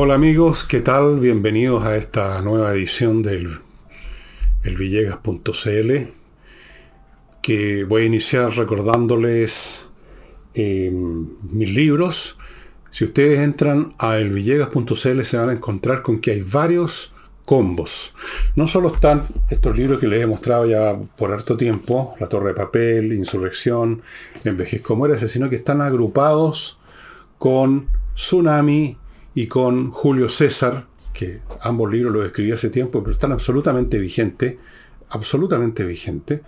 Hola amigos, ¿qué tal? Bienvenidos a esta nueva edición del elvillegas.cl que voy a iniciar recordándoles eh, mis libros. Si ustedes entran a elvillegas.cl se van a encontrar con que hay varios combos. No solo están estos libros que les he mostrado ya por harto tiempo, La Torre de Papel, Insurrección, Envejezco Muérese, sino que están agrupados con Tsunami y con Julio César, que ambos libros los escribí hace tiempo, pero están absolutamente vigentes, absolutamente vigentes,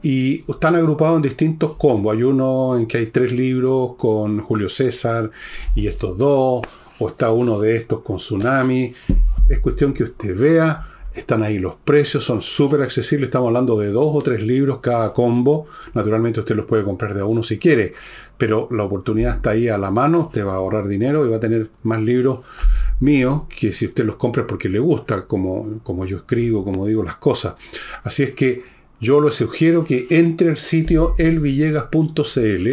y están agrupados en distintos combos. Hay uno en que hay tres libros con Julio César y estos dos, o está uno de estos con Tsunami. Es cuestión que usted vea están ahí los precios, son súper accesibles. Estamos hablando de dos o tres libros cada combo. Naturalmente usted los puede comprar de a uno si quiere, pero la oportunidad está ahí a la mano. Te va a ahorrar dinero y va a tener más libros míos que si usted los compra porque le gusta, como, como yo escribo, como digo las cosas. Así es que yo le sugiero que entre al sitio elvillegas.cl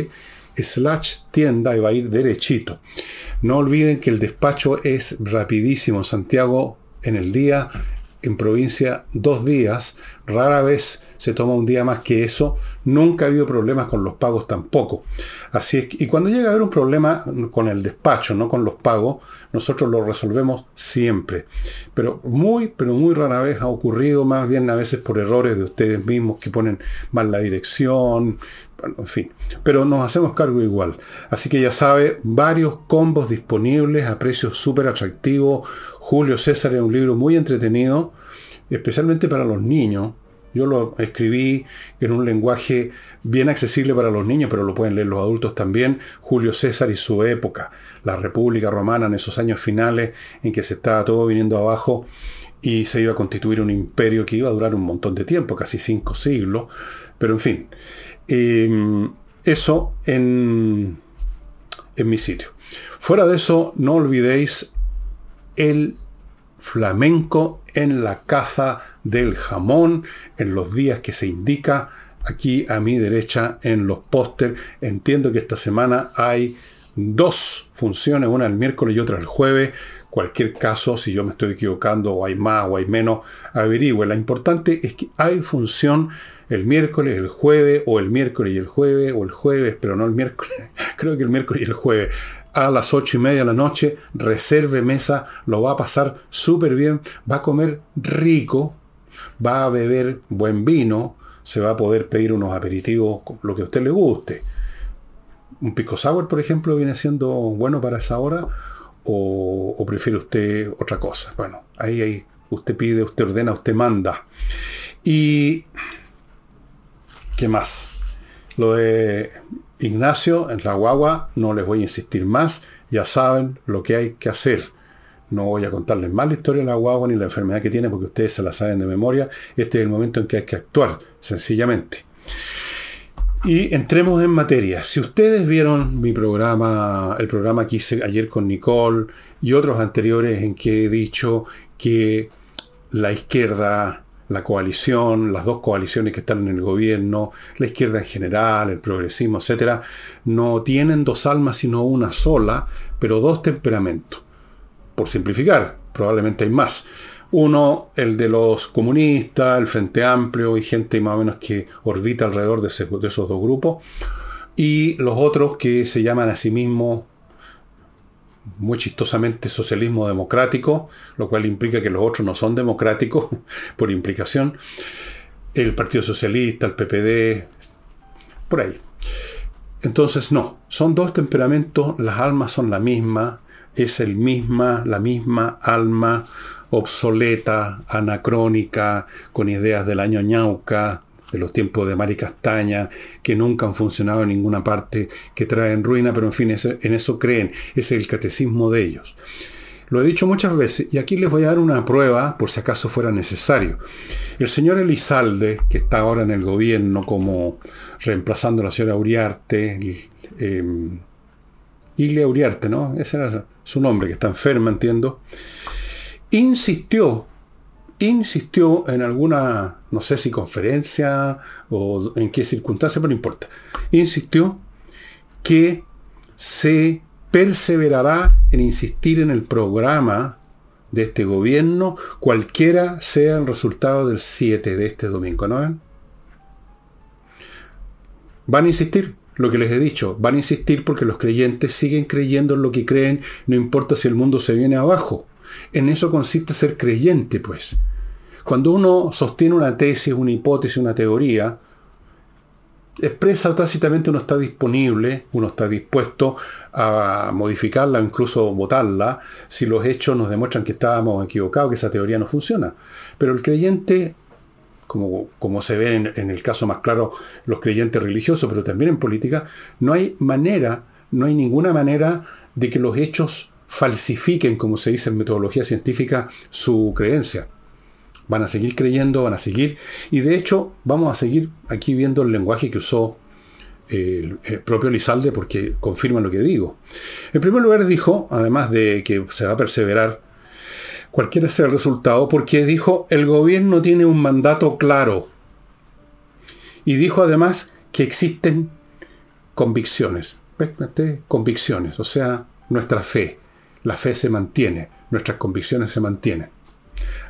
slash tienda y va a ir derechito. No olviden que el despacho es rapidísimo. Santiago en el día en provincia dos días, rara vez se toma un día más que eso, nunca ha habido problemas con los pagos tampoco. Así es y cuando llega a haber un problema con el despacho, no con los pagos, nosotros lo resolvemos siempre. Pero muy, pero muy rara vez ha ocurrido, más bien a veces por errores de ustedes mismos que ponen mal la dirección, en fin. Pero nos hacemos cargo igual. Así que ya sabe, varios combos disponibles a precios súper atractivos. Julio César es un libro muy entretenido, especialmente para los niños. Yo lo escribí en un lenguaje bien accesible para los niños, pero lo pueden leer los adultos también. Julio César y su época, la República Romana en esos años finales en que se estaba todo viniendo abajo y se iba a constituir un imperio que iba a durar un montón de tiempo, casi cinco siglos. Pero en fin, em, eso en, en mi sitio. Fuera de eso, no olvidéis el flamenco en la caza del jamón, en los días que se indica, aquí a mi derecha en los póster. Entiendo que esta semana hay dos funciones, una el miércoles y otra el jueves. Cualquier caso, si yo me estoy equivocando o hay más o hay menos, averigüe. Lo importante es que hay función el miércoles, el jueves, o el miércoles y el jueves, o el jueves, pero no el miércoles, creo que el miércoles y el jueves a las ocho y media de la noche, reserve mesa, lo va a pasar súper bien, va a comer rico, va a beber buen vino, se va a poder pedir unos aperitivos, lo que a usted le guste. Un pico sour, por ejemplo, viene siendo bueno para esa hora, o, prefiere usted otra cosa. Bueno, ahí, ahí usted pide, usted ordena, usted manda. Y... ¿Qué más? Lo de Ignacio, en la guagua, no les voy a insistir más, ya saben lo que hay que hacer. No voy a contarles más la historia de la guagua ni la enfermedad que tiene porque ustedes se la saben de memoria. Este es el momento en que hay que actuar, sencillamente. Y entremos en materia. Si ustedes vieron mi programa, el programa que hice ayer con Nicole y otros anteriores en que he dicho que la izquierda la coalición, las dos coaliciones que están en el gobierno, la izquierda en general, el progresismo, etcétera, no tienen dos almas sino una sola, pero dos temperamentos. Por simplificar, probablemente hay más. Uno, el de los comunistas, el Frente Amplio y gente más o menos que orbita alrededor de, de esos dos grupos. Y los otros que se llaman a sí mismos muy chistosamente socialismo democrático, lo cual implica que los otros no son democráticos por implicación. El Partido Socialista, el PPD, por ahí. Entonces, no, son dos temperamentos, las almas son la misma, es el misma, la misma alma obsoleta, anacrónica, con ideas del año ñauca, de los tiempos de Mari Castaña, que nunca han funcionado en ninguna parte, que traen ruina, pero en fin, en eso creen, es el catecismo de ellos. Lo he dicho muchas veces y aquí les voy a dar una prueba por si acaso fuera necesario. El señor Elizalde, que está ahora en el gobierno como reemplazando a la señora Uriarte, eh, Ilia Uriarte, ¿no? Ese era su nombre, que está enferma, entiendo, insistió insistió en alguna, no sé si conferencia o en qué circunstancia, pero no importa, insistió que se perseverará en insistir en el programa de este gobierno, cualquiera sea el resultado del 7 de este domingo, ¿no ven? Van a insistir, lo que les he dicho, van a insistir porque los creyentes siguen creyendo en lo que creen, no importa si el mundo se viene abajo. En eso consiste ser creyente, pues. Cuando uno sostiene una tesis, una hipótesis, una teoría, expresa tácitamente uno está disponible, uno está dispuesto a modificarla o incluso votarla si los hechos nos demuestran que estábamos equivocados, que esa teoría no funciona. Pero el creyente, como, como se ve en, en el caso más claro, los creyentes religiosos, pero también en política, no hay manera, no hay ninguna manera de que los hechos falsifiquen, como se dice en metodología científica, su creencia. Van a seguir creyendo, van a seguir. Y de hecho, vamos a seguir aquí viendo el lenguaje que usó el, propio Lizalde porque confirma lo que digo. En primer lugar dijo, además de que se va a perseverar, cualquiera sea el resultado, porque dijo, el gobierno tiene un mandato claro. Y dijo además que existen convicciones. Convicciones, o sea, nuestra fe. La fe se mantiene, nuestras convicciones se mantienen.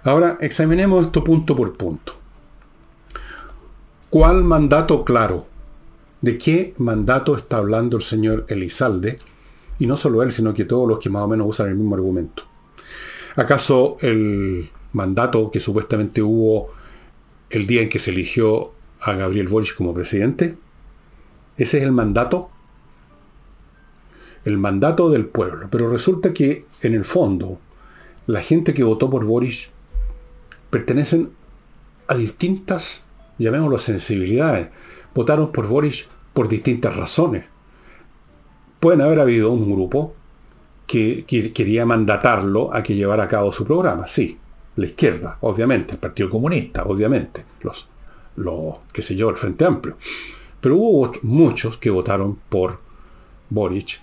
Ahora examinemos esto punto por punto. ¿Cuál mandato claro? ¿De qué mandato está hablando el señor Elizalde? Y no solo él, sino que todos los que más o menos usan el mismo argumento. ¿Acaso el mandato que supuestamente hubo el día en que se eligió a Gabriel Boric como presidente? ¿Ese es el mandato? El mandato del pueblo. Pero resulta que, en el fondo, la gente que votó por Boris pertenecen a distintas, llamémoslo sensibilidades. Votaron por Boris por distintas razones. Pueden haber habido un grupo que, quería mandatarlo a que llevara a cabo su programa, sí. La izquierda, obviamente, el Partido Comunista, obviamente, los, los qué sé yo, el Frente Amplio. Pero hubo muchos que votaron por Boric,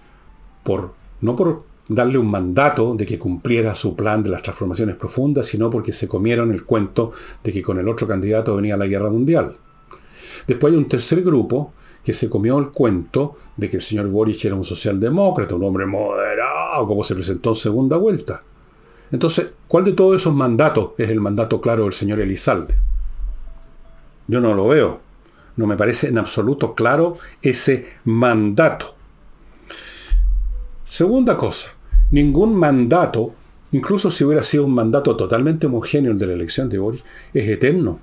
por, no por darle un mandato de que cumpliera su plan de las transformaciones profundas, sino porque se comieron el cuento de que con el otro candidato venía la guerra mundial. Después hay un tercer grupo que se comió el cuento de que el señor Boric era un socialdemócrata, un hombre moderado, como se presentó en segunda vuelta. Entonces, ¿cuál de todos esos mandatos es el mandato claro del señor Elizalde? Yo no lo veo. No me parece en absoluto claro ese mandato. Segunda cosa, ningún mandato, incluso si hubiera sido un mandato totalmente homogéneo el de la elección de Boris, es eterno.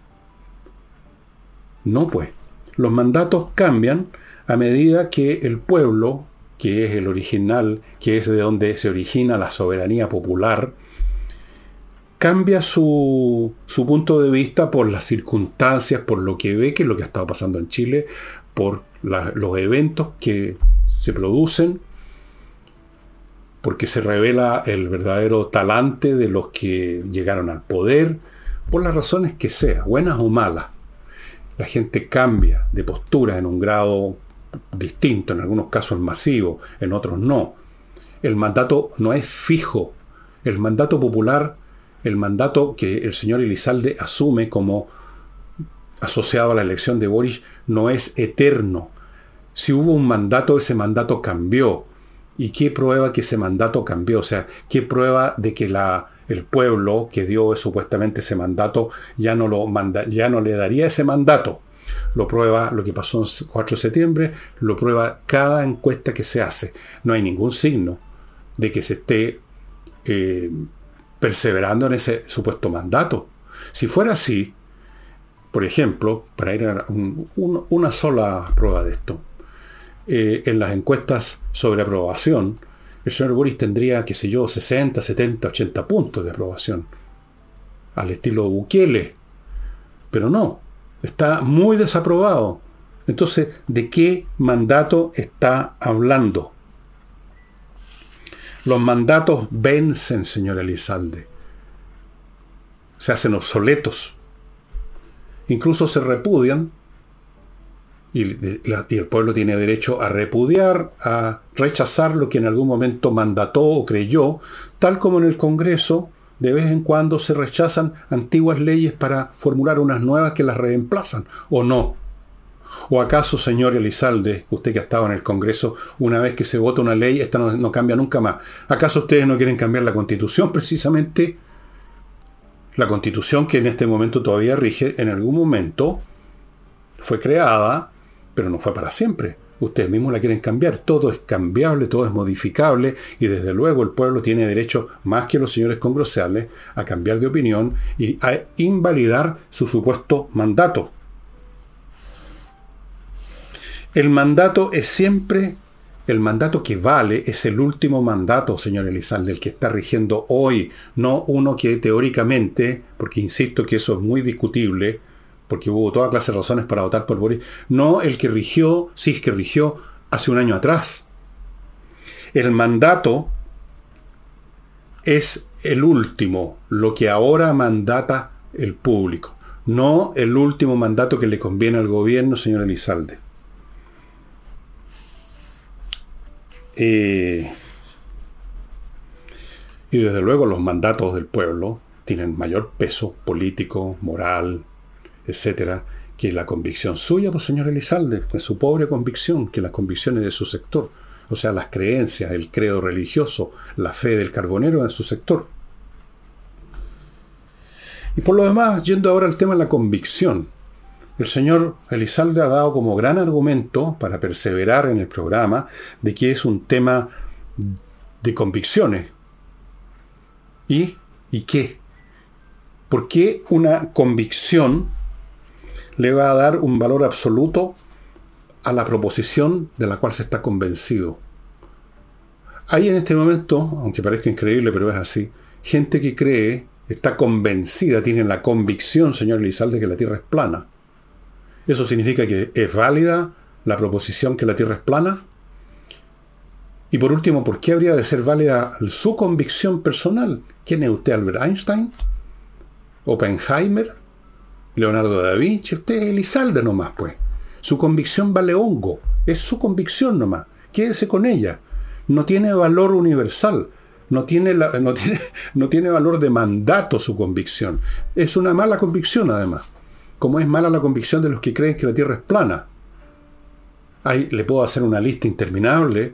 No pues. Los mandatos cambian a medida que el pueblo, que es el original, que es de donde se origina la soberanía popular, cambia su, su, punto de vista por las circunstancias, por lo que ve, que es lo que ha estado pasando en Chile, por los eventos que se producen porque se revela el verdadero talante de los que llegaron al poder, por las razones que sea, buenas o malas. La gente cambia de postura en un grado distinto, en algunos casos masivo, en otros no. El mandato no es fijo. El mandato popular, el mandato que el señor Elizalde asume como asociado a la elección de Boris, no es eterno. Si hubo un mandato, ese mandato cambió ¿Y qué prueba que ese mandato cambió? O sea, ¿qué prueba de que el pueblo que dio supuestamente ese mandato ya no, lo ya no le daría ese mandato? Lo prueba lo que pasó el 4 de septiembre, lo prueba cada encuesta que se hace. No hay ningún signo de que se esté eh, perseverando en ese supuesto mandato. Si fuera así, por ejemplo, para ir a una sola prueba de esto, eh, en las encuestas sobre aprobación, el señor Boris tendría, qué sé yo, 60, 70, 80 puntos de aprobación. Al estilo Bukele. Pero no, está muy desaprobado. Entonces, ¿de qué mandato está hablando? Los mandatos vencen, señor Elizalde. Se hacen obsoletos. Incluso se repudian y, el pueblo tiene derecho a repudiar, a rechazar lo que en algún momento mandató o creyó, tal como en el Congreso de vez en cuando se rechazan antiguas leyes para formular unas nuevas que las reemplazan, o no. ¿O acaso, señor Elizalde, usted que ha estado en el Congreso, una vez que se vota una ley, esta no, no cambia nunca más? ¿Acaso ustedes no quieren cambiar la constitución precisamente? La constitución que en este momento todavía rige, en algún momento fue creada, pero no fue para siempre. Ustedes mismos la quieren cambiar. Todo es cambiable, todo es modificable y desde luego el pueblo tiene derecho, más que los señores congresales, a cambiar de opinión y a invalidar su supuesto mandato. El mandato es siempre el mandato que vale es el último mandato, señor Elizalde, el que está rigiendo hoy, no uno que teóricamente, porque insisto que eso es muy discutible, porque hubo toda clase de razones para votar por Boris, no el que rigió, sí es que rigió hace un año atrás. El mandato es el último, lo que ahora mandata el público, no el último mandato que le conviene al gobierno, señor Elizalde. Eh, y desde luego los mandatos del pueblo tienen mayor peso político, moral, etcétera, que la convicción suya, pues señor Elizalde, que su pobre convicción, que las convicciones de su sector, o sea, las creencias, el credo religioso, la fe del carbonero en su sector. Y por lo demás, yendo ahora al tema de la convicción, el señor Elizalde ha dado como gran argumento para perseverar en el programa de que es un tema de convicciones. ¿Y, ¿y qué? ¿Por qué una convicción le va a dar un valor absoluto a la proposición de la cual se está convencido. Hay en este momento, aunque parezca increíble, pero es así, gente que cree, está convencida, tiene la convicción, señor Elizalde, que la Tierra es plana. ¿Eso significa que es válida la proposición que la Tierra es plana? Y por último, ¿por qué habría de ser válida su convicción personal? ¿Quién es usted, Albert Einstein? ¿Oppenheimer? Leonardo da Vinci, usted es Elizalde nomás, pues. Su convicción vale hongo, es su convicción nomás. Quédese con ella. No tiene valor universal, no tiene, no, tiene, no tiene valor de mandato su convicción. Es una mala convicción además, como es mala la convicción de los que creen que la Tierra es plana. Ahí le puedo hacer una lista interminable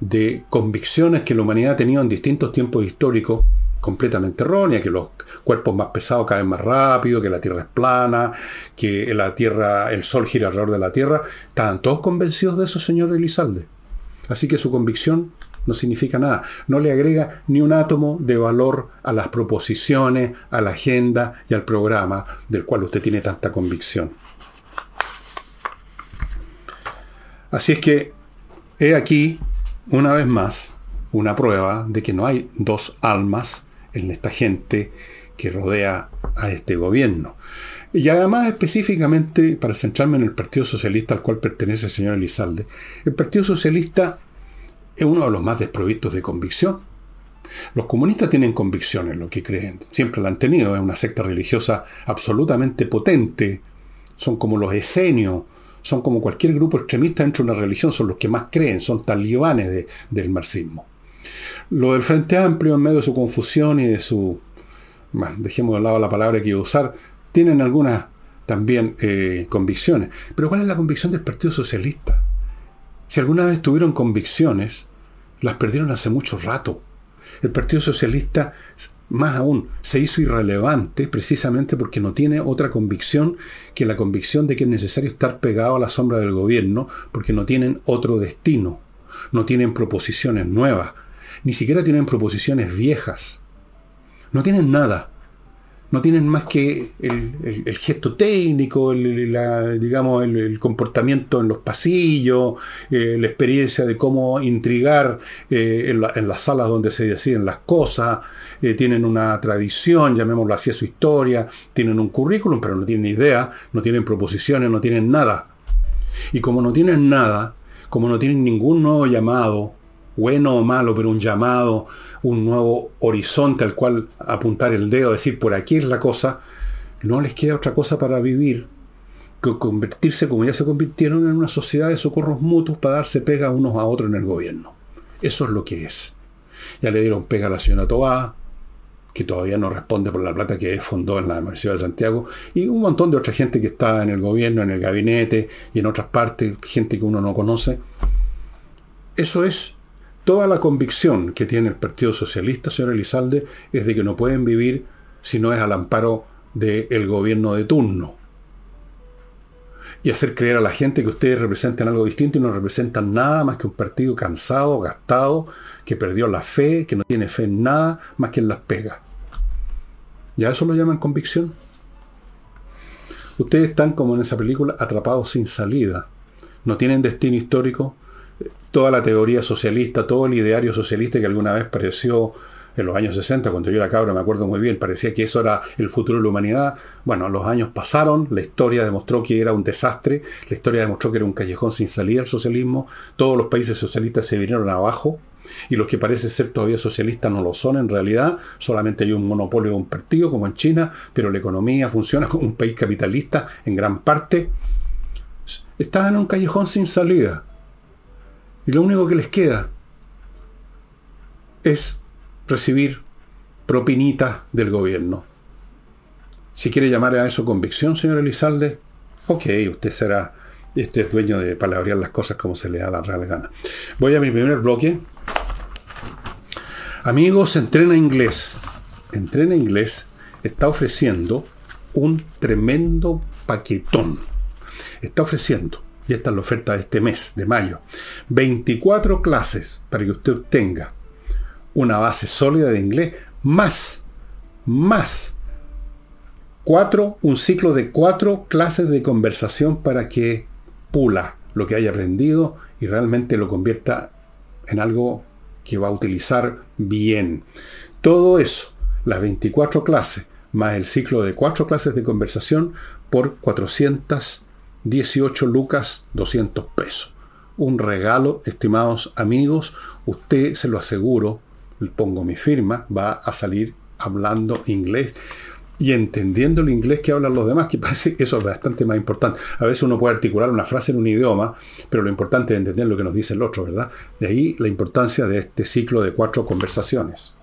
de convicciones que la humanidad ha tenido en distintos tiempos históricos completamente errónea, que los cuerpos más pesados caen más rápido, que la Tierra es plana, que la Tierra, el Sol gira alrededor de la Tierra. Estaban todos convencidos de eso, señor Elizalde. Así que su convicción no significa nada. No le agrega ni un átomo de valor a las proposiciones, a la agenda y al programa del cual usted tiene tanta convicción. Así es que he aquí, una vez más, una prueba de que no hay dos almas en esta gente que rodea a este gobierno. Y además específicamente, para centrarme en el Partido Socialista al cual pertenece el señor Elizalde, el Partido Socialista es uno de los más desprovistos de convicción. Los comunistas tienen convicción en lo que creen, siempre la han tenido, es una secta religiosa absolutamente potente, son como los esenios, son como cualquier grupo extremista dentro de una religión, son los que más creen, son talibanes del marxismo. Lo del Frente Amplio, en medio de su confusión y de su, dejemos de lado la palabra que iba a usar, tienen algunas también eh, convicciones. Pero ¿cuál es la convicción del Partido Socialista? Si alguna vez tuvieron convicciones, las perdieron hace mucho rato. El Partido Socialista, más aún, se hizo irrelevante precisamente porque no tiene otra convicción que la convicción de que es necesario estar pegado a la sombra del gobierno porque no tienen otro destino, no tienen proposiciones nuevas, ni siquiera tienen proposiciones viejas. No tienen nada. No tienen más que el, gesto técnico, el, digamos, el, comportamiento en los pasillos, eh, la experiencia de cómo intrigar eh, en, las salas donde se deciden las cosas. Eh, tienen una tradición, llamémoslo así, a su historia. Tienen un currículum, pero no tienen idea, no tienen proposiciones, no tienen nada. Y como no tienen nada, como no tienen ningún nuevo llamado, bueno o malo, pero un llamado, un nuevo horizonte al cual apuntar el dedo, decir por aquí es la cosa, no les queda otra cosa para vivir que convertirse, como ya se convirtieron, en una sociedad de socorros mutuos para darse pega unos a otros en el gobierno. Eso es lo que es. Ya le dieron pega a la señora Tobá, que todavía no responde por la plata que fundó en la Universidad de Santiago, y un montón de otra gente que está en el gobierno, en el gabinete y en otras partes, gente que uno no conoce. Eso es toda la convicción que tiene el Partido Socialista, señor Elizalde, es de que no pueden vivir si no es al amparo del gobierno de turno. Y hacer creer a la gente que ustedes representan algo distinto y no representan nada más que un partido cansado, gastado, que perdió la fe, que no tiene fe en nada más que en las pegas. ¿Ya eso lo llaman convicción? Ustedes están como en esa película atrapados sin salida. No tienen destino histórico. Toda la teoría socialista, todo el ideario socialista que alguna vez pareció en los años 60, cuando yo era cabra, me acuerdo muy bien, parecía que eso era el futuro de la humanidad. Bueno, los años pasaron, la historia demostró que era un desastre, la historia demostró que era un callejón sin salida el socialismo, todos los países socialistas se vinieron abajo, y los que parecen ser todavía socialistas no lo son en realidad, solamente hay un monopolio de un partido como en China, pero la economía funciona como un país capitalista en gran parte. Están en un callejón sin salida. Y lo único que les queda es recibir propinitas del gobierno. Si quiere llamar a eso convicción, señor Elizalde, ok, usted será este es dueño de palabrear las cosas como se le da la real gana. Voy a mi primer bloque. Amigos, entrena inglés. Entrena inglés está ofreciendo un tremendo paquetón. Está ofreciendo, y esta es la oferta de este mes, de mayo, 24 clases para que usted obtenga una base sólida de inglés, más, más, cuatro, un ciclo de cuatro clases de conversación para que pula lo que haya aprendido y realmente lo convierta en algo que va a utilizar bien. Todo eso, las 24 clases, más el ciclo de cuatro clases de conversación por 418 lucas 200 pesos. Un regalo, estimados amigos, usted se lo aseguro, pongo mi firma, va a salir hablando inglés y entendiendo el inglés que hablan los demás, que parece que eso es bastante más importante. A veces uno puede articular una frase en un idioma, pero lo importante es entender lo que nos dice el otro, ¿verdad? De ahí la importancia de este ciclo de cuatro conversaciones.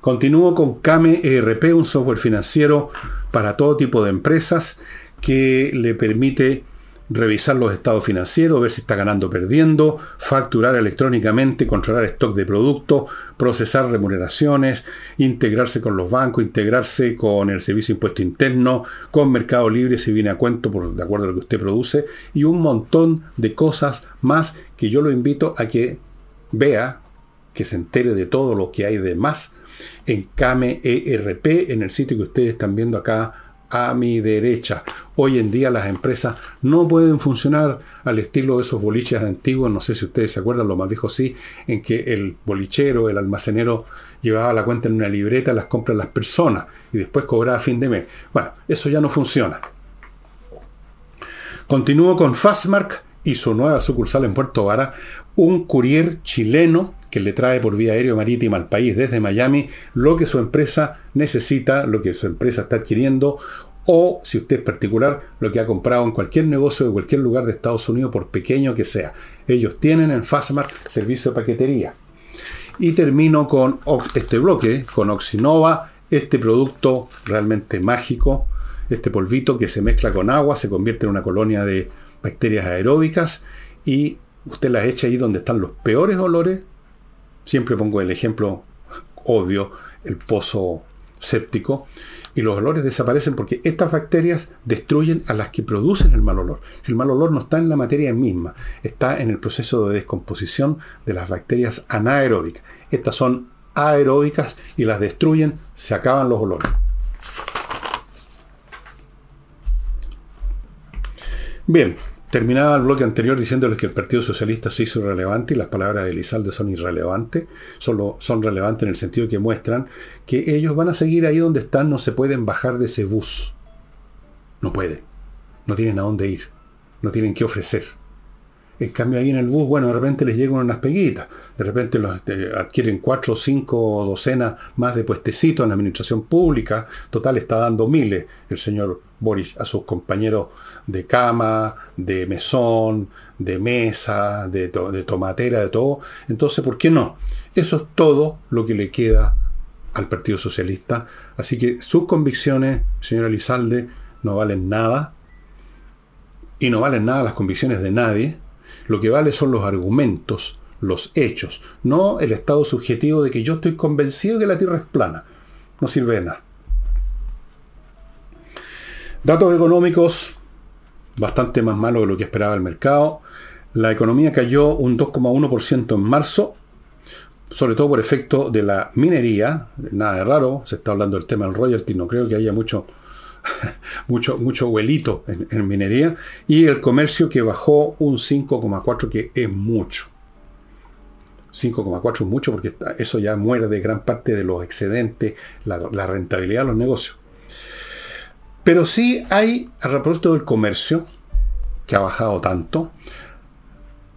Continúo con Kame ERP, un software financiero para todo tipo de empresas que le permite revisar los estados financieros, ver si está ganando o perdiendo, facturar electrónicamente, controlar stock de productos, procesar remuneraciones, integrarse con los bancos, integrarse con el servicio de impuesto interno, con Mercado Libre si viene a cuento por, de acuerdo a lo que usted produce, y un montón de cosas más que yo lo invito a que vea, que se entere de todo lo que hay de más en Kame ERP, en el sitio que ustedes están viendo acá a mi derecha. Hoy en día las empresas no pueden funcionar al estilo de esos boliches antiguos, no sé si ustedes se acuerdan, lo más dijo sí, en que el bolichero, el almacenero llevaba la cuenta en una libreta, las compras las personas y después cobraba a fin de mes. Bueno, eso ya no funciona. Continúo con Fastmark y su nueva sucursal en Puerto Vara, un courier chileno que le trae por vía aérea marítima al país desde Miami lo que su empresa necesita, lo que su empresa está adquiriendo, o, si usted es particular, lo que ha comprado en cualquier negocio de cualquier lugar de Estados Unidos, por pequeño que sea. Ellos tienen en Fastmark servicio de paquetería. Y termino con este bloque, con Oxinova, este producto realmente mágico, este polvito que se mezcla con agua, se convierte en una colonia de bacterias aeróbicas y usted las echa ahí donde están los peores olores Siempre pongo el ejemplo obvio, el pozo séptico, y los olores desaparecen porque estas bacterias destruyen a las que producen el mal olor. El mal olor no está en la materia misma, está en el proceso de descomposición de las bacterias anaeróbicas. Estas son aeróbicas y las destruyen, se acaban los olores. Bien, Terminaba el bloque anterior diciéndoles que el Partido Socialista se hizo irrelevante y las palabras de Elizalde son irrelevantes, solo son relevantes en el sentido que muestran que ellos van a seguir ahí donde están, no se pueden bajar de ese bus. No pueden. No tienen a dónde ir. No tienen qué ofrecer. En cambio, ahí en el bus, bueno, de repente les llegan unas peguitas. De repente los, este, adquieren cuatro o cinco docenas más de puestecitos en la administración pública. Total, está dando miles el señor Boris a sus compañeros de cama, de mesón, de mesa, de, tomatera, de todo. Entonces, ¿por qué no? Eso es todo lo que le queda al Partido Socialista. Así que sus convicciones, señora Elizalde, no valen nada. Y no valen nada las convicciones de nadie. Lo que vale son los argumentos, los hechos, no el estado subjetivo de que yo estoy convencido que la Tierra es plana. No sirve de nada. Datos económicos bastante más malos de lo que esperaba el mercado. La economía cayó un 2,1% en marzo, sobre todo por efecto de la minería. Nada de raro, se está hablando del tema del royalty, no creo que haya mucho, mucho, mucho vuelito en, minería. Y el comercio que bajó un 5,4%, que es mucho. 5,4 es mucho porque eso ya muerde gran parte de los excedentes, la, rentabilidad de los negocios. Pero sí hay, a propósito del comercio, que ha bajado tanto,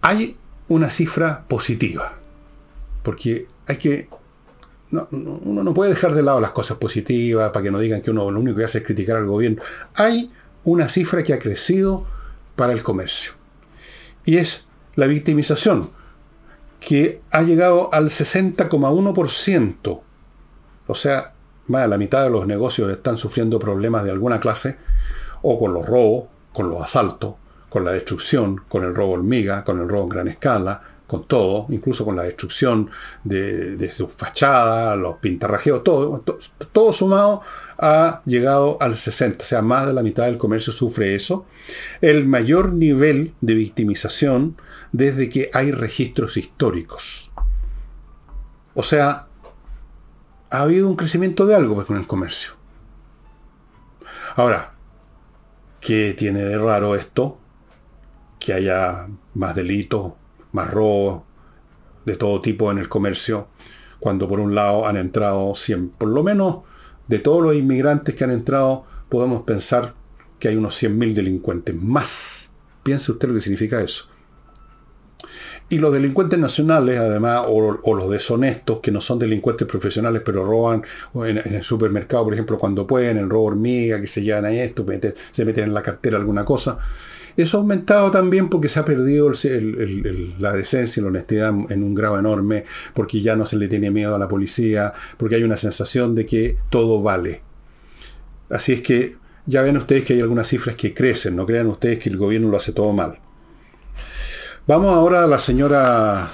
hay una cifra positiva. Porque hay que. No, uno no puede dejar de lado las cosas positivas para que no digan que uno lo único que hace es criticar al gobierno. Hay una cifra que ha crecido para el comercio. Y es la victimización, que ha llegado al 60,1%. O sea, más de la mitad de los negocios están sufriendo problemas de alguna clase, o con los robos, con los asaltos, con la destrucción, con el robo hormiga, con el robo en gran escala, con todo, incluso con la destrucción de, sus fachadas, los pintarrajeos, todo, todo, sumado ha llegado al 60, o sea, más de la mitad del comercio sufre eso. El mayor nivel de victimización desde que hay registros históricos. O sea, ha habido un crecimiento de algo pues, con el comercio. Ahora, ¿qué tiene de raro esto? que haya más delitos, más robos de todo tipo en el comercio, cuando por un lado han entrado 100, por lo menos de todos los inmigrantes que han entrado, podemos pensar que hay unos 100.000 delincuentes más. Piense usted lo que significa eso. Y los delincuentes nacionales, además, o, los deshonestos, que no son delincuentes profesionales, pero roban en, el supermercado, por ejemplo, cuando pueden, el robo hormiga, que se llevan a esto, se meten en la cartera alguna cosa, eso ha aumentado también porque se ha perdido la decencia y la honestidad en un grado enorme, porque ya no se le tiene miedo a la policía, porque hay una sensación de que todo vale. Así es que ya ven ustedes que hay algunas cifras que crecen, no crean ustedes que el gobierno lo hace todo mal. Vamos ahora a la señora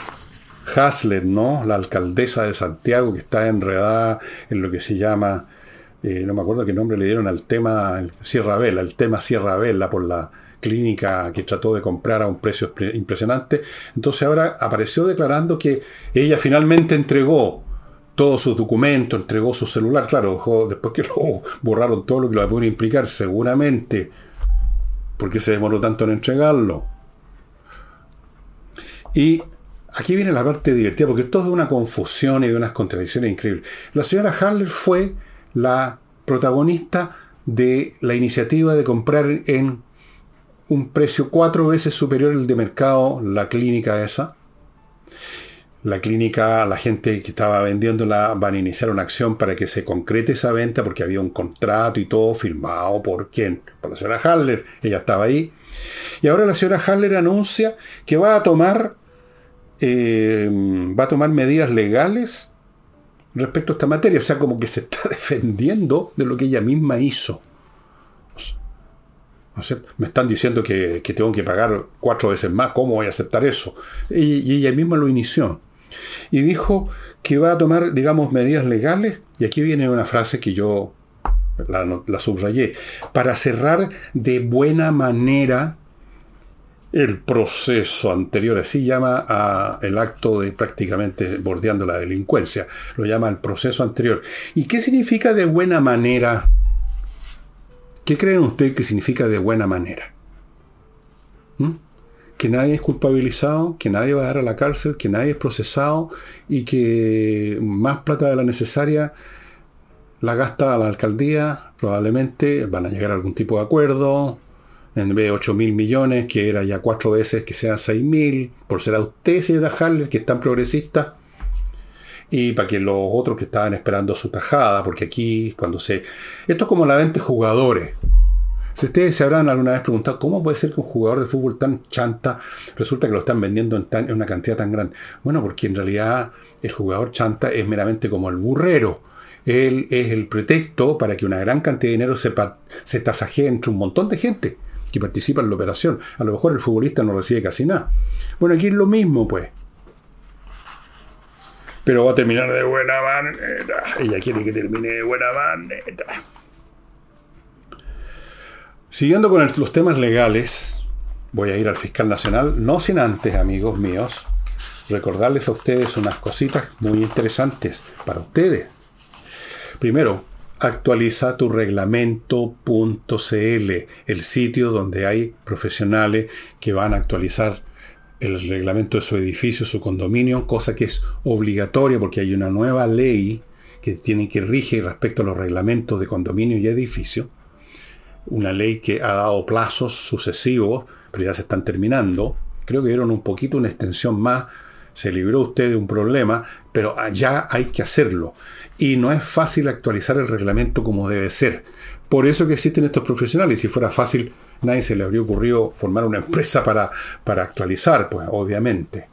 Hasler, ¿no? La alcaldesa de Santiago que está enredada en lo que se llama, eh, no me acuerdo qué nombre le dieron al tema Sierra Vela, el tema Sierra Vela por la clínica que trató de comprar a un precio impresionante. Entonces ahora apareció declarando que ella finalmente entregó todos sus documentos, entregó su celular, claro, después que lo borraron todo lo que lo pudo implicar, seguramente, porque se demoró tanto en entregarlo. Y aquí viene la parte divertida, porque esto es de una confusión y de unas contradicciones increíbles. La señora Haller fue la protagonista de la iniciativa de comprar en un precio cuatro veces superior al de mercado la clínica esa. La clínica, la gente que estaba vendiéndola van a iniciar una acción para que se concrete esa venta porque había un contrato y todo firmado por quién? Por la señora Haller. Ella estaba ahí. Y ahora la señora Haller anuncia que va a tomar, eh, va a tomar medidas legales respecto a esta materia. O sea, como que se está defendiendo de lo que ella misma hizo. Me están diciendo que, tengo que pagar cuatro veces más, ¿cómo voy a aceptar eso? Y, ella misma lo inició. Y dijo que va a tomar, digamos, medidas legales, y aquí viene una frase que yo la subrayé, para cerrar de buena manera el proceso anterior, así llama a el acto de prácticamente bordeando la delincuencia, lo llama el proceso anterior. ¿Y qué significa de buena manera? ¿Qué creen ustedes que significa de buena manera? ¿Mm? Que nadie es culpabilizado, que nadie va a dar a la cárcel, que nadie es procesado y que más plata de la necesaria la gasta la alcaldía, probablemente van a llegar a algún tipo de acuerdo, en vez de 8 mil millones, que era ya cuatro veces que sea 6 mil, por ser a usted, señora Haller, que es tan progresista, y para que los otros que estaban esperando su tajada, porque aquí cuando se... Esto es como la venta de jugadores. Si ustedes se habrán alguna vez preguntado cómo puede ser que un jugador de fútbol tan chanta resulta que lo están vendiendo en, en una cantidad tan grande. Bueno, porque en realidad el jugador chanta es meramente como el burrero. Él es el pretexto para que una gran cantidad de dinero se, se tasajee entre un montón de gente que participa en la operación. A lo mejor el futbolista no recibe casi nada. Bueno, aquí es lo mismo, pues. Pero va a terminar de buena manera. Ella quiere que termine de buena manera. Siguiendo con los temas legales, voy a ir al fiscal nacional, no sin antes, amigos míos, recordarles a ustedes unas cositas muy interesantes para ustedes. Primero, actualiza tu reglamento.cl, el sitio donde hay profesionales que van a actualizar el reglamento de su edificio, su condominio, cosa que es obligatoria porque hay una nueva ley que tiene que rige respecto a los reglamentos de condominio y edificio. Una ley que ha dado plazos sucesivos, pero ya se están terminando. Creo que dieron un poquito una extensión más. Se libró usted de un problema, pero ya hay que hacerlo. Y no es fácil actualizar el reglamento como debe ser. Por eso que existen estos profesionales. Si fuera fácil, nadie se le habría ocurrido formar una empresa para, para actualizar, pues obviamente.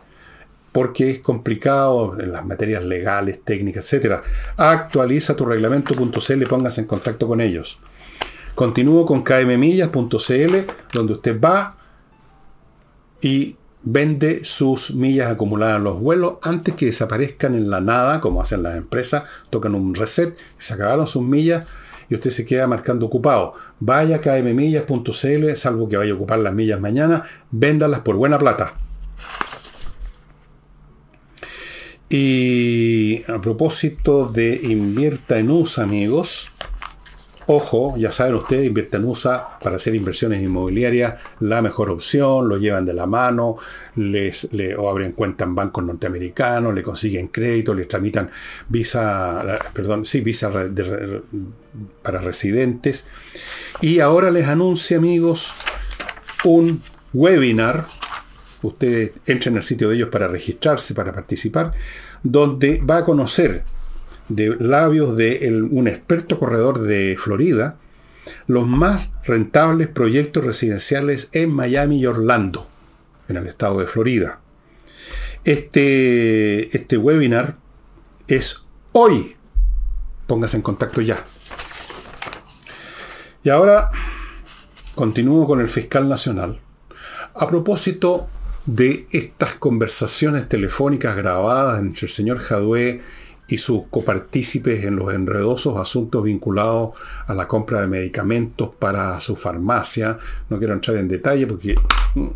Porque es complicado en las materias legales, técnicas, etc. Actualiza tu reglamento.cl póngase en contacto con ellos. Continúo con kmmillas.cl, donde usted va y vende sus millas acumuladas en los vuelos antes que desaparezcan en la nada, como hacen las empresas, tocan un reset, se acabaron sus millas y usted se queda marcando ocupado. Vaya a kmmillas.cl, salvo que vaya a ocupar las millas mañana, véndalas por buena plata. Y a propósito de invierta en USA, amigos, Ojo, ya saben ustedes, USA para hacer inversiones inmobiliarias, la mejor opción, lo llevan de la mano, les, le, abren cuenta en bancos norteamericanos, le consiguen crédito, les tramitan visa, perdón, sí, visa para residentes. Y ahora les anuncio, amigos, un webinar. Ustedes entren al sitio de ellos para registrarse, para participar, donde va a conocer de labios de un experto corredor de Florida los más rentables proyectos residenciales en Miami y Orlando, en el estado de Florida. Este, este webinar es hoy. Póngase en contacto ya. Y ahora continúo con el fiscal nacional. A propósito de estas conversaciones telefónicas grabadas entre el señor Jadue y sus copartícipes en los enredosos asuntos vinculados a la compra de medicamentos para su farmacia. No quiero entrar en detalle porque... Mm.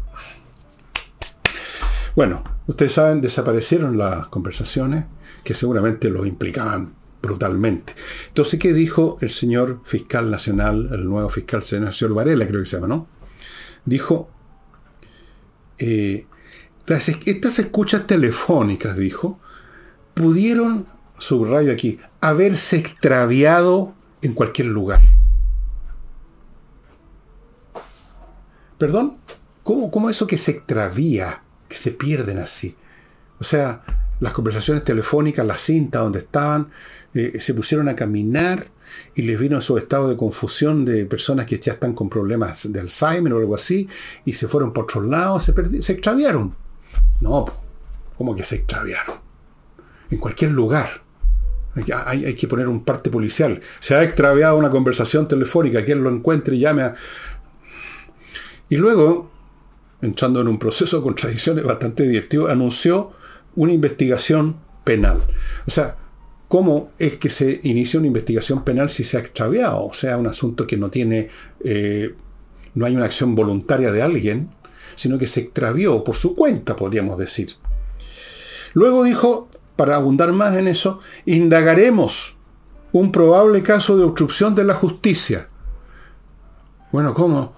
Bueno, ustedes saben, desaparecieron las conversaciones que seguramente los implicaban brutalmente. Entonces, ¿qué dijo el señor fiscal nacional, el nuevo fiscal, el señor Varela, creo que se llama, ¿no? Dijo, eh, estas escuchas telefónicas, dijo, pudieron subrayo aquí, haberse extraviado en cualquier lugar. ¿Perdón? ¿Cómo, ¿Cómo, eso que se extravía, que se pierden así? O sea, las conversaciones telefónicas, la cinta donde estaban, eh, se pusieron a caminar y les vino su estado de confusión de personas que ya están con problemas de Alzheimer o algo así, y se fueron por otros lados, se, se extraviaron. No, ¿cómo que se extraviaron? En cualquier lugar. Hay, que poner un parte policial. Se ha extraviado una conversación telefónica, quien lo encuentre y llame a... Y luego, entrando en un proceso de contradicciones bastante divertido, anunció una investigación penal. O sea, ¿cómo es que se inicia una investigación penal si se ha extraviado? O sea, un asunto que no tiene... Eh, no hay una acción voluntaria de alguien, sino que se extravió por su cuenta, podríamos decir. Luego dijo, para abundar más en eso, indagaremos un probable caso de obstrucción de la justicia. Bueno, ¿cómo?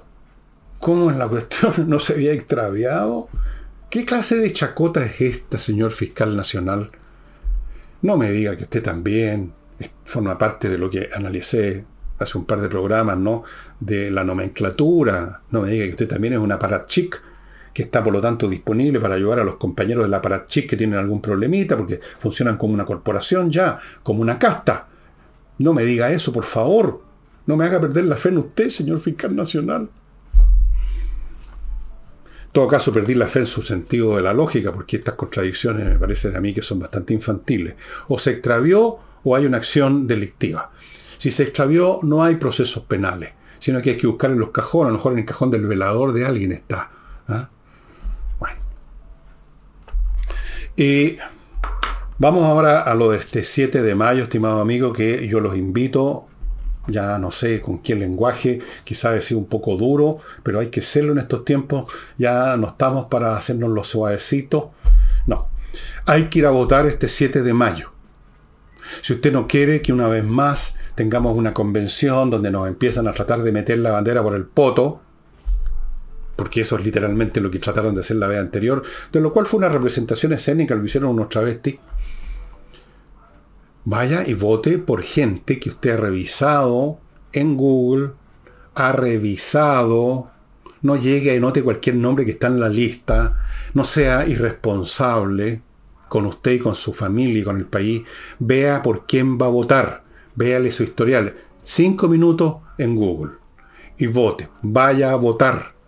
¿Cómo es la cuestión? ¿No se había extraviado? ¿Qué clase de chacota es esta, señor fiscal nacional? No me diga que usted también forma parte de lo que analicé hace un par de programas, ¿no? De la nomenclatura. No me diga que usted también es una parachic que está por lo tanto disponible para ayudar a los compañeros de la Parachik que tienen algún problemita, porque funcionan como una corporación ya, como una casta. No me diga eso, por favor. No me haga perder la fe en usted, señor fiscal nacional. En todo caso, perdí la fe en su sentido de la lógica, porque estas contradicciones me parecen a mí que son bastante infantiles. O se extravió o hay una acción delictiva. Si se extravió, no hay procesos penales, sino que hay que buscar en los cajones, a lo mejor en el cajón del velador de alguien está. ¿ah? Y vamos ahora a lo de este 7 de mayo, estimado amigo, que yo los invito ya no sé con qué lenguaje, quizás ha sido un poco duro, pero hay que hacerlo en estos tiempos, ya no estamos para hacernos los suavecitos, no, hay que ir a votar este 7 de mayo. Si usted no quiere que una vez más tengamos una convención donde nos empiezan a tratar de meter la bandera por el poto, porque eso es literalmente lo que trataron de hacer la vez anterior, de lo cual fue una representación escénica, lo hicieron unos travestis, vaya y vote por gente que usted ha revisado en Google, ha revisado, no llegue y note cualquier nombre que está en la lista, no sea irresponsable con usted y con su familia y con el país, vea por quién va a votar, véale su historial. Cinco minutos en Google y vote, vaya a votar.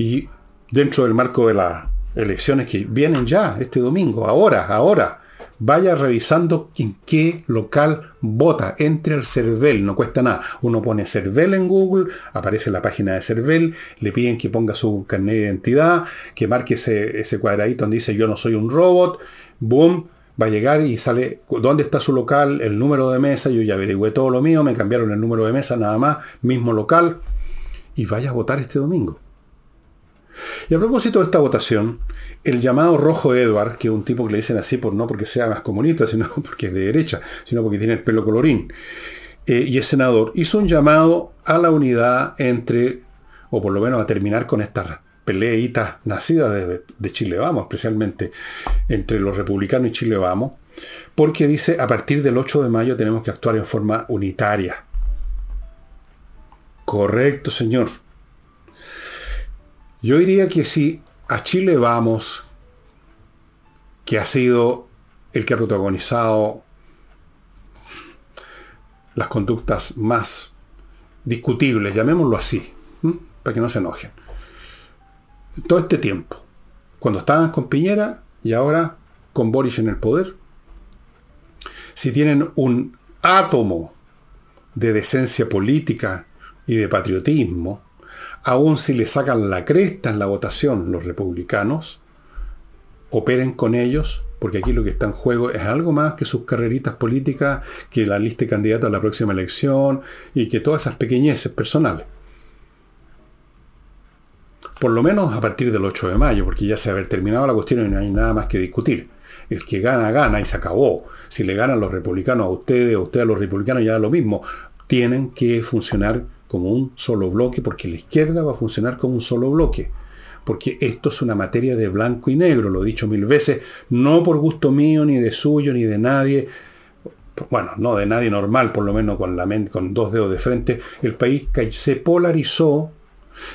Y dentro del marco de las elecciones que vienen ya este domingo, ahora, ahora, vaya revisando en qué local vota. Entre al CERVEL, no cuesta nada. Uno pone CERVEL en Google, aparece la página de CERVEL, le piden que ponga su carnet de identidad, que marque ese, ese cuadradito donde dice yo no soy un robot, boom, va a llegar y sale dónde está su local, el número de mesa, yo ya averigüé todo lo mío, me cambiaron el número de mesa nada más, mismo local, y vaya a votar este domingo. Y a propósito de esta votación, el llamado Rojo Edward, que es un tipo que le dicen así por no porque sea más comunista, sino porque es de derecha, sino porque tiene el pelo colorín, eh, y es senador, hizo un llamado a la unidad entre, o por lo menos a terminar con estas peleitas nacidas de, de Chile Vamos, especialmente entre los republicanos y Chile Vamos, porque dice, a partir del 8 de mayo tenemos que actuar en forma unitaria. Correcto, señor. Yo diría que si a Chile vamos, que ha sido el que ha protagonizado las conductas más discutibles, llamémoslo así, para que no se enojen. Todo este tiempo, cuando estaban con Piñera y ahora con Boris en el poder, si tienen un átomo de decencia política y de patriotismo, aun si le sacan la cresta en la votación los republicanos, operen con ellos, porque aquí lo que está en juego es algo más que sus carreritas políticas, que la lista de candidatos a la próxima elección y que todas esas pequeñeces personales. Por lo menos a partir del 8 de mayo, porque ya se ha haber terminado la cuestión y no hay nada más que discutir. El que gana, gana y se acabó. Si le ganan los republicanos a ustedes o ustedes a los republicanos, ya es lo mismo. Tienen que funcionar como un solo bloque, porque la izquierda va a funcionar como un solo bloque. Porque esto es una materia de blanco y negro, lo he dicho mil veces, no por gusto mío, ni de suyo, ni de nadie. Bueno, no de nadie normal, por lo menos con, la con dos dedos de frente. El país se polarizó.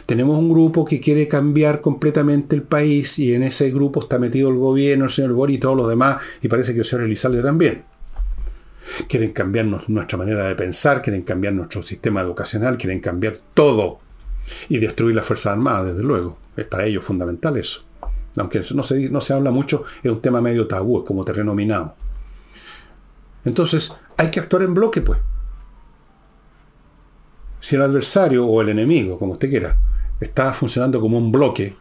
Tenemos un grupo que quiere cambiar completamente el país y en ese grupo está metido el gobierno, el señor Bori y todos los demás, y parece que el señor Elizalde también. Quieren cambiar nuestra manera de pensar, quieren cambiar nuestro sistema educacional, quieren cambiar todo. Y destruir las Fuerzas Armadas, desde luego. Es para ellos fundamental eso. Aunque no se, no se habla mucho, es un tema medio tabú, es como terreno minado. Entonces, hay que actuar en bloque, pues. Si el adversario o el enemigo, como usted quiera, está funcionando como un bloque,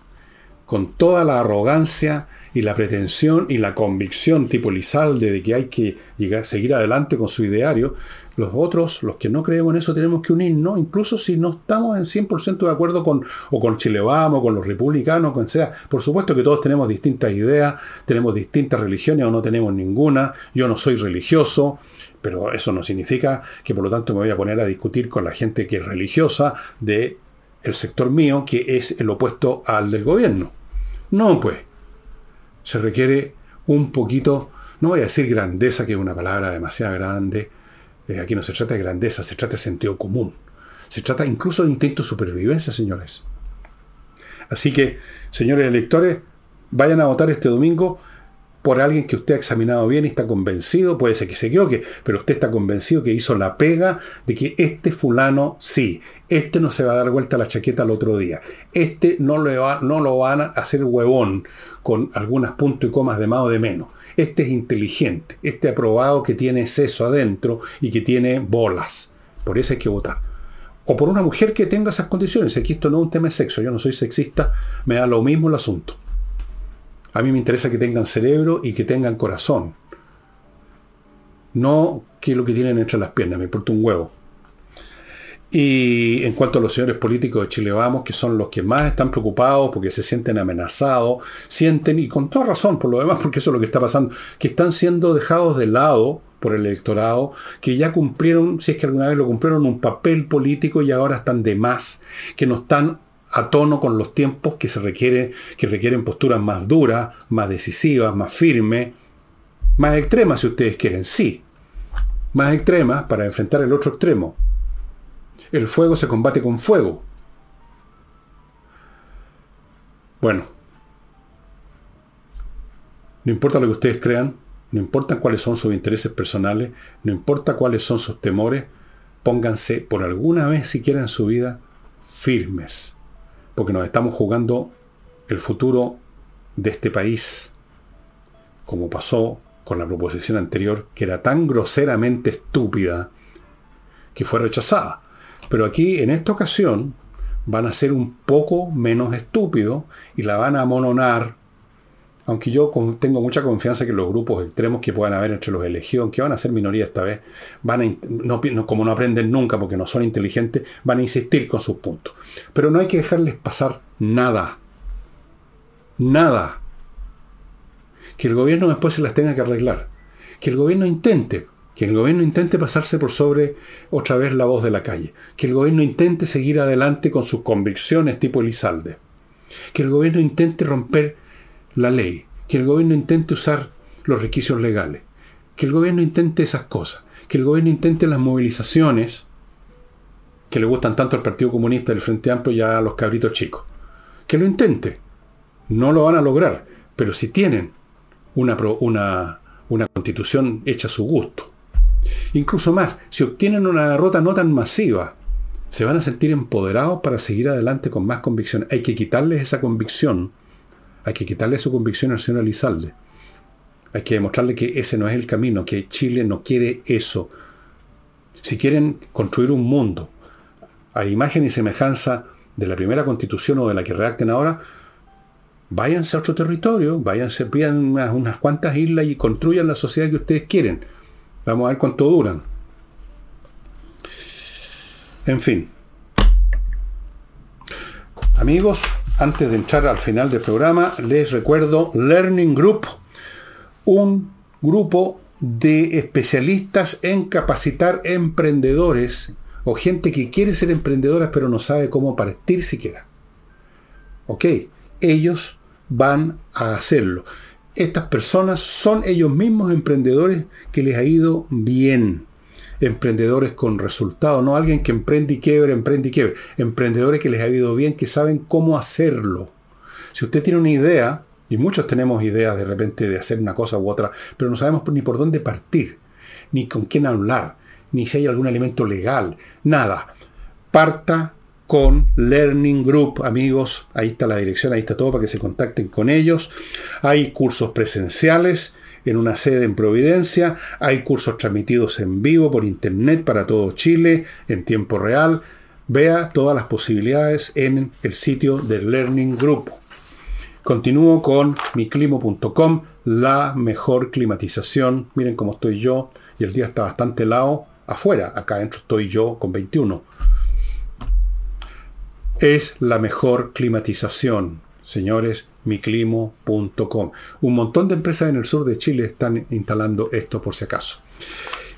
con toda la arrogancia y la pretensión y la convicción tipo Lizalde de que hay que seguir adelante con su ideario, los otros, los que no creemos en eso, tenemos que unirnos, incluso si no estamos en 100% de acuerdo con, o con Chile Vamos, con los republicanos, con sea. Por supuesto que todos tenemos distintas ideas, tenemos distintas religiones o no tenemos ninguna. Yo no soy religioso, pero eso no significa que por lo tanto me voy a poner a discutir con la gente que es religiosa de el sector mío, que es el opuesto al del gobierno. No, pues se requiere un poquito, no voy a decir grandeza, que es una palabra demasiado grande, eh, aquí no se trata de grandeza, se trata de sentido común. Se trata incluso de intento de supervivencia, señores. Así que, señores electores, vayan a votar este domingo por alguien que usted ha examinado bien y está convencido, puede ser que se equivoque, pero usted está convencido que hizo la pega de que este fulano sí, este no se va a dar vuelta la chaqueta al otro día, este no, le va, no lo van a hacer huevón con algunas puntos y comas de más o de menos. Este es inteligente, este aprobado que tiene seso adentro y que tiene bolas. Por eso hay que votar. O por una mujer que tenga esas condiciones. Aquí esto no es un tema de sexo, yo no soy sexista, me da lo mismo el asunto. A mí me interesa que tengan cerebro y que tengan corazón. No que lo que tienen entre las piernas, me importa un huevo. Y en cuanto a los señores políticos de Chile Vamos, que son los que más están preocupados porque se sienten amenazados, sienten, y con toda razón por lo demás, porque eso es lo que está pasando, que están siendo dejados de lado por el electorado, que ya cumplieron, si es que alguna vez lo cumplieron, un papel político y ahora están de más, que no están a tono con los tiempos que se requiere, que requieren posturas más duras, más decisivas, más firmes, más extremas si ustedes quieren, sí, más extremas para enfrentar el otro extremo. El fuego se combate con fuego. Bueno, no importa lo que ustedes crean, no importa cuáles son sus intereses personales, no importa cuáles son sus temores, pónganse por alguna vez siquiera en su vida firmes porque nos estamos jugando el futuro de este país, como pasó con la proposición anterior, que era tan groseramente estúpida que fue rechazada. Pero aquí, en esta ocasión, van a ser un poco menos estúpidos y la van a amononar aunque yo tengo mucha confianza que los grupos extremos que puedan haber entre los elegidos, que van a ser minoría esta vez, van a, como no aprenden nunca porque no son inteligentes, van a insistir con sus puntos. Pero no hay que dejarles pasar nada. Nada. Que el gobierno después se las tenga que arreglar. Que el gobierno intente, que el gobierno intente pasarse por sobre otra vez la voz de la calle. Que el gobierno intente seguir adelante con sus convicciones tipo Elizalde. Que el gobierno intente romper la ley, que el gobierno intente usar los requisitos legales, que el gobierno intente esas cosas, que el gobierno intente las movilizaciones que le gustan tanto al Partido Comunista del Frente Amplio y a los cabritos chicos. Que lo intente. No lo van a lograr, pero si tienen una, una, una constitución hecha a su gusto, incluso más, si obtienen una derrota no tan masiva, se van a sentir empoderados para seguir adelante con más convicción. Hay que quitarles esa convicción hay que quitarle su convicción al señor Elizalde. Hay que demostrarle que ese no es el camino, que Chile no quiere eso. Si quieren construir un mundo a imagen y semejanza de la primera constitución o de la que redacten ahora, váyanse a otro territorio, váyanse, pidan unas, unas cuantas islas y construyan la sociedad que ustedes quieren. Vamos a ver cuánto duran. En fin. Amigos, antes de entrar al final del programa, les recuerdo Learning Group, un grupo de especialistas en capacitar emprendedores o gente que quiere ser emprendedora pero no sabe cómo partir siquiera. Ok, ellos van a hacerlo. Estas personas son ellos mismos emprendedores que les ha ido bien emprendedores con resultados, no alguien que emprende y quiebre, emprende y quiebre. Emprendedores que les ha ido bien, que saben cómo hacerlo. Si usted tiene una idea, y muchos tenemos ideas de repente de hacer una cosa u otra, pero no sabemos ni por dónde partir, ni con quién hablar, ni si hay algún elemento legal, nada. Parta con Learning Group, amigos. Ahí está la dirección, ahí está todo para que se contacten con ellos. Hay cursos presenciales en una sede en Providencia. Hay cursos transmitidos en vivo por internet para todo Chile en tiempo real. Vea todas las posibilidades en el sitio del Learning Group. Continúo con miclimo.com, la mejor climatización. Miren cómo estoy yo y el día está bastante helado afuera. Acá adentro estoy yo con 21. Es la mejor climatización, señores miclimo.com. Un montón de empresas en el sur de Chile están instalando esto por si acaso.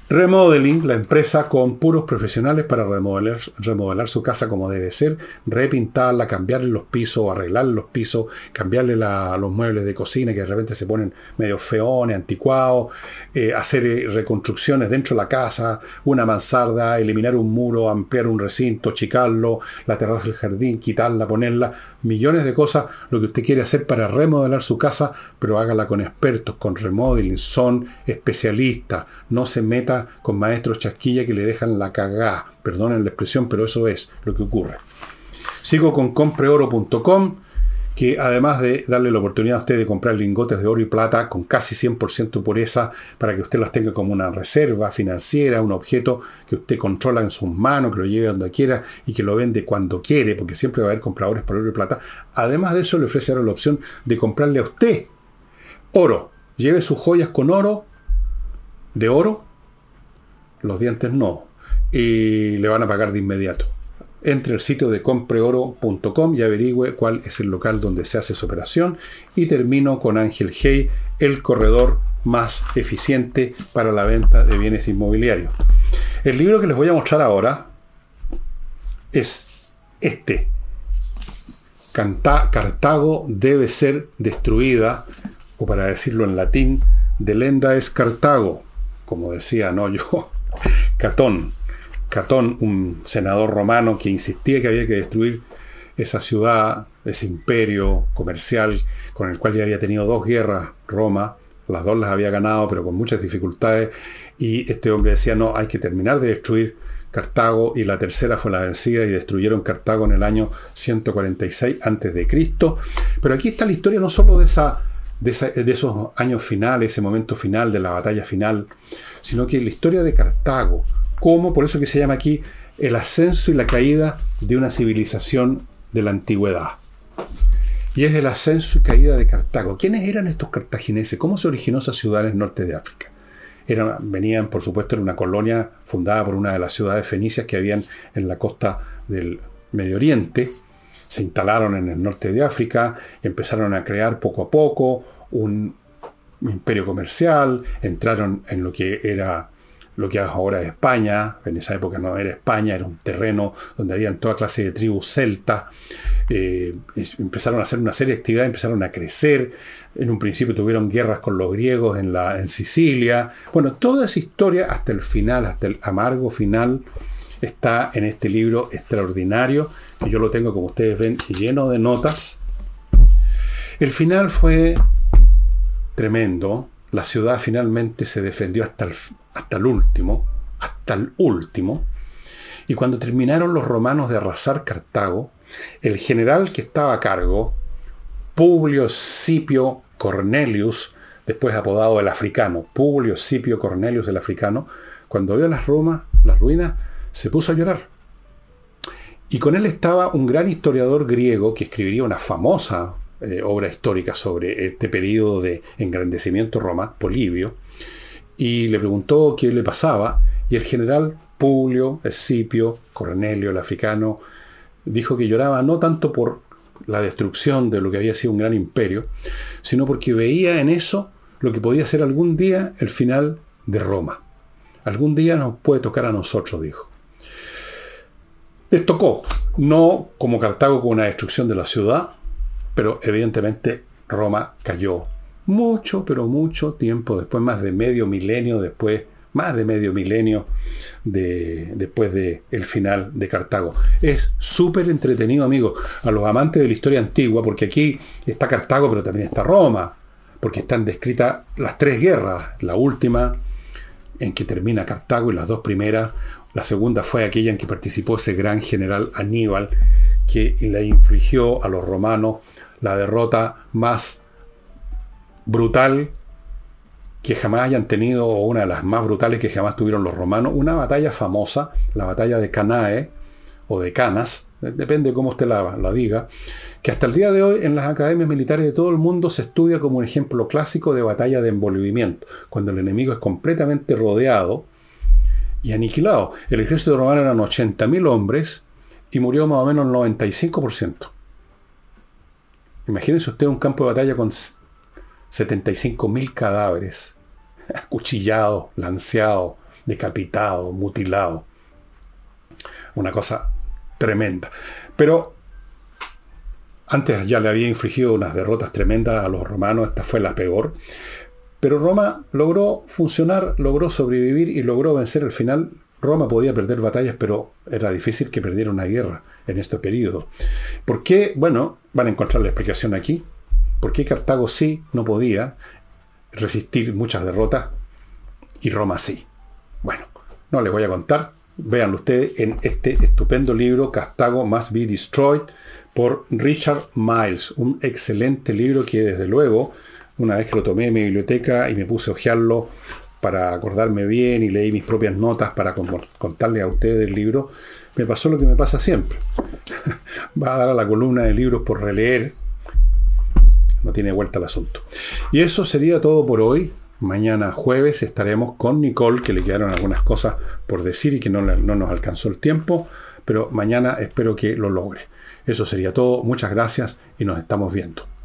Remodeling, la empresa con puros profesionales para remodelar, su casa como debe ser, repintarla, cambiarle los pisos, arreglar los pisos, cambiarle los muebles de cocina que de repente se ponen medio feones, anticuados, eh, hacer eh, reconstrucciones dentro de la casa, una mansarda, eliminar un muro, ampliar un recinto, chicarlo, la terraza del jardín, quitarla, ponerla, millones de cosas, lo que usted quiere hacer para remodelar su casa, pero hágala con expertos, con remodeling, son especialistas, no se meta con maestros chasquilla que le dejan la cagá. Perdonen la expresión, pero eso es lo que ocurre. Sigo con compreoro.com, que además de darle la oportunidad a usted de comprar lingotes de oro y plata con casi 100% pureza para que usted las tenga como una reserva financiera, un objeto que usted controla en sus manos, que lo lleve donde quiera y que lo vende cuando quiere, porque siempre va a haber compradores por oro y plata. Además de eso, le ofrece ahora la opción de comprarle a usted oro. Lleve sus joyas con oro, de oro, los dientes no, y le van a pagar de inmediato. Entre el sitio de compreoro.com y averigüe cuál es el local donde se hace esa operación. Y termino con Ángel Hey, el corredor más eficiente para la venta de bienes inmobiliarios. El libro que les voy a mostrar ahora es este. Cartago debe ser destruida, o para decirlo en latín, de lenda es Cartago, como decía, no yo, Catón. Catón, un senador romano que insistía que había que destruir esa ciudad, ese imperio comercial con el cual ya había tenido dos guerras, Roma, las dos las había ganado, pero con muchas dificultades, y este hombre decía, no, hay que terminar de destruir Cartago, y la tercera fue la vencida y destruyeron Cartago en el año 146 a.C. Pero aquí está la historia no solo de, esa, de, esos años finales, ese momento final de la batalla final, sino que la historia de Cartago, como por eso que se llama aquí el ascenso y la caída de una civilización de la antigüedad. Y es el ascenso y caída de Cartago. ¿Quiénes eran estos cartagineses? ¿Cómo se originó esa ciudad en el norte de África? venían, por supuesto, en una colonia fundada por una de las ciudades fenicias que habían en la costa del Medio Oriente. Se instalaron en el norte de África, empezaron a crear poco a poco un imperio comercial, entraron en lo que era lo que ahora es España, en esa época no era España, era un terreno donde habían toda clase de tribus celtas, eh, empezaron a hacer una serie de actividades, empezaron a crecer, en un principio tuvieron guerras con los griegos en, la, en Sicilia, bueno, toda esa historia hasta el final, hasta el amargo final, está en este libro extraordinario, que yo lo tengo, como ustedes ven, lleno de notas. El final fue tremendo. La ciudad finalmente se defendió hasta el, hasta el último, hasta el último. Y cuando terminaron los romanos de arrasar Cartago, el general que estaba a cargo, Publio Scipio Cornelius, después apodado el africano, Publio Scipio Cornelius el africano, cuando vio las Romas, las ruinas, se puso a llorar. Y con él estaba un gran historiador griego que escribiría una famosa eh, obra histórica sobre este periodo de engrandecimiento Roma, Polibio, y le preguntó qué le pasaba, y el general Publio, Escipio, Cornelio, el africano, dijo que lloraba no tanto por la destrucción de lo que había sido un gran imperio, sino porque veía en eso lo que podía ser algún día el final de Roma. Algún día nos puede tocar a nosotros, dijo. Les tocó, no como Cartago con una destrucción de la ciudad, pero evidentemente Roma cayó mucho, pero mucho tiempo después, más de medio milenio después, más de medio milenio de, después del el final de Cartago. Es súper entretenido, amigo, a los amantes de la historia antigua, porque aquí está Cartago, pero también está Roma, porque están descritas las tres guerras, la última en que termina Cartago y las dos primeras, la segunda fue aquella en que participó ese gran general Aníbal, que le infligió a los romanos la derrota más brutal que jamás hayan tenido, o una de las más brutales que jamás tuvieron los romanos, una batalla famosa, la batalla de Canae, o de Canas, depende cómo usted la, la diga, que hasta el día de hoy en las academias militares de todo el mundo se estudia como un ejemplo clásico de batalla de envolvimiento, cuando el enemigo es completamente rodeado y aniquilado. El ejército romano eran 80.000 hombres y murió más o menos el 95%. Imagínense usted un campo de batalla con 75.000 cadáveres, acuchillados, lanceados, decapitado, mutilado. Una cosa tremenda. Pero antes ya le había infligido unas derrotas tremendas a los romanos, esta fue la peor. Pero Roma logró funcionar, logró sobrevivir y logró vencer al final. Roma podía perder batallas, pero era difícil que perdiera una guerra en este periodo. ¿Por qué? Bueno, van a encontrar la explicación aquí. ¿Por qué Cartago sí no podía resistir muchas derrotas y Roma sí? Bueno, no les voy a contar. Véanlo ustedes en este estupendo libro, Cartago Must Be Destroyed, por Richard Miles. Un excelente libro que desde luego, una vez que lo tomé en mi biblioteca y me puse a hojearlo para acordarme bien y leí mis propias notas para contarle a ustedes el libro, me pasó lo que me pasa siempre. Va a dar a la columna de libros por releer. No tiene vuelta el asunto. Y eso sería todo por hoy. Mañana jueves estaremos con Nicole, que le quedaron algunas cosas por decir y que no, no nos alcanzó el tiempo, pero mañana espero que lo logre. Eso sería todo. Muchas gracias y nos estamos viendo.